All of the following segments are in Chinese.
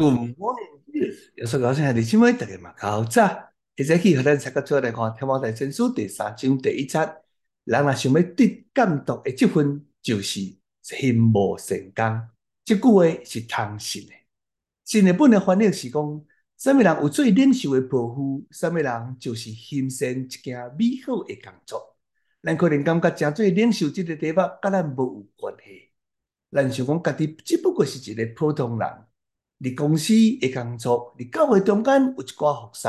Good morning，有说高兴兄弟姊妹，大家嘛好早。一早起，和咱大家做来看《天王大前书》第三章第一节。人若想要得监督的职分，就是心无善功。这句话是通信的。新译本的翻译是讲：什么人有最领袖的抱负？什么人就是行善一件美好的工作。咱可能感觉真做领袖这个题目，跟咱无有关系。咱想讲家己只不过是一个普通人。伫公司的工作，伫教会中间有一寡服侍，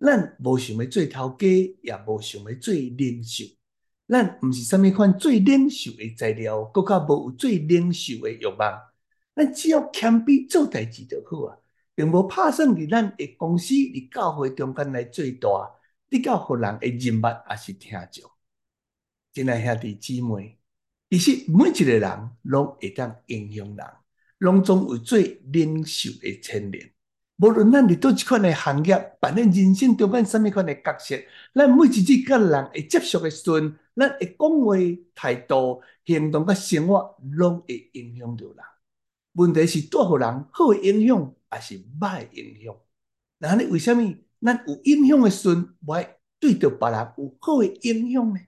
咱无想要做头家，也无想要做领袖。咱毋是啥物款做领袖的材料，更较无有做领袖的欲望。咱只要谦卑做代志就好啊，并无打算伫咱的公司、伫教会中间来做大，得到互人的认捌，也是听着。亲爱兄弟姊妹，其实每一个人拢会当影响人。拢总有做领袖的青年，无论咱伫倒一款的行业，扮演人生中间什么款的角色，咱每一日甲人会接触的时阵，咱会讲话态度、行动甲生活，拢会影响着人。问题是带互人好的影响，还是歹的影响？那你为虾米咱有影响的时阵，无爱对着别人有好的影响呢？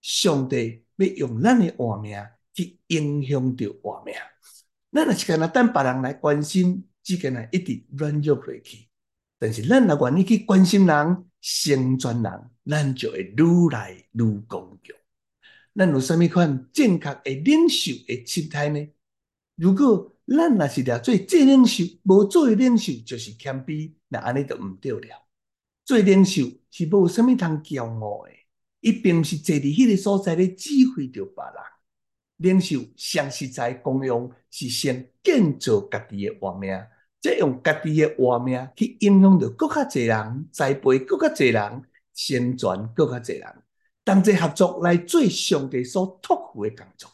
上帝要用咱的活命去影响着活命。咱若是干那等别人来关心，只干那一直软弱落去。但是咱若愿意去关心人、成全人，咱就会愈来愈刚强。咱有啥物款正确的领袖的心态呢？如果咱若是俩做正领袖，无做领袖就是谦卑，那安尼就毋对了。做领袖是无啥物通骄傲的，伊并毋是坐伫迄个所在咧指挥着别人。领袖上实在功用是先建造家己的画面，再用家己的画面去影响着更较侪人，栽培更较侪人，宣传更较侪人，同齐合作来做上帝所托付的工作。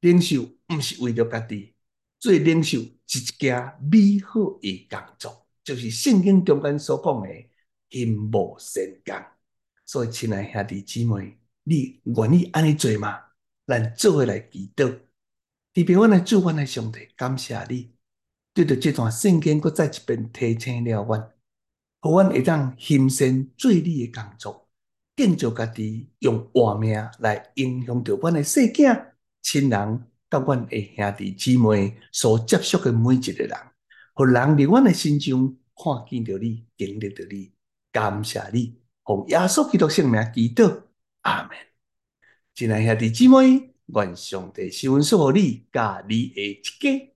领袖毋是为着家己，做领袖是一件美好的工作，就是圣经中间所讲的因无善功。所以，亲爱兄弟姊妹，你愿意安尼做吗？咱做伙来祈祷，特别阮来祝，阮来上帝，感谢你，对着这段圣经，搁再一遍提醒了阮，互阮会当行善做你的工作，建造家己，用活命来影响着阮的细囝、亲人，甲阮的兄弟姊妹所接触的每一个人，互人伫阮的心中看见着你，经历着你，感谢你，奉耶稣基督圣名祈祷，阿门。亲爱兄弟姊妹，愿上帝赐福你，甲你的一家。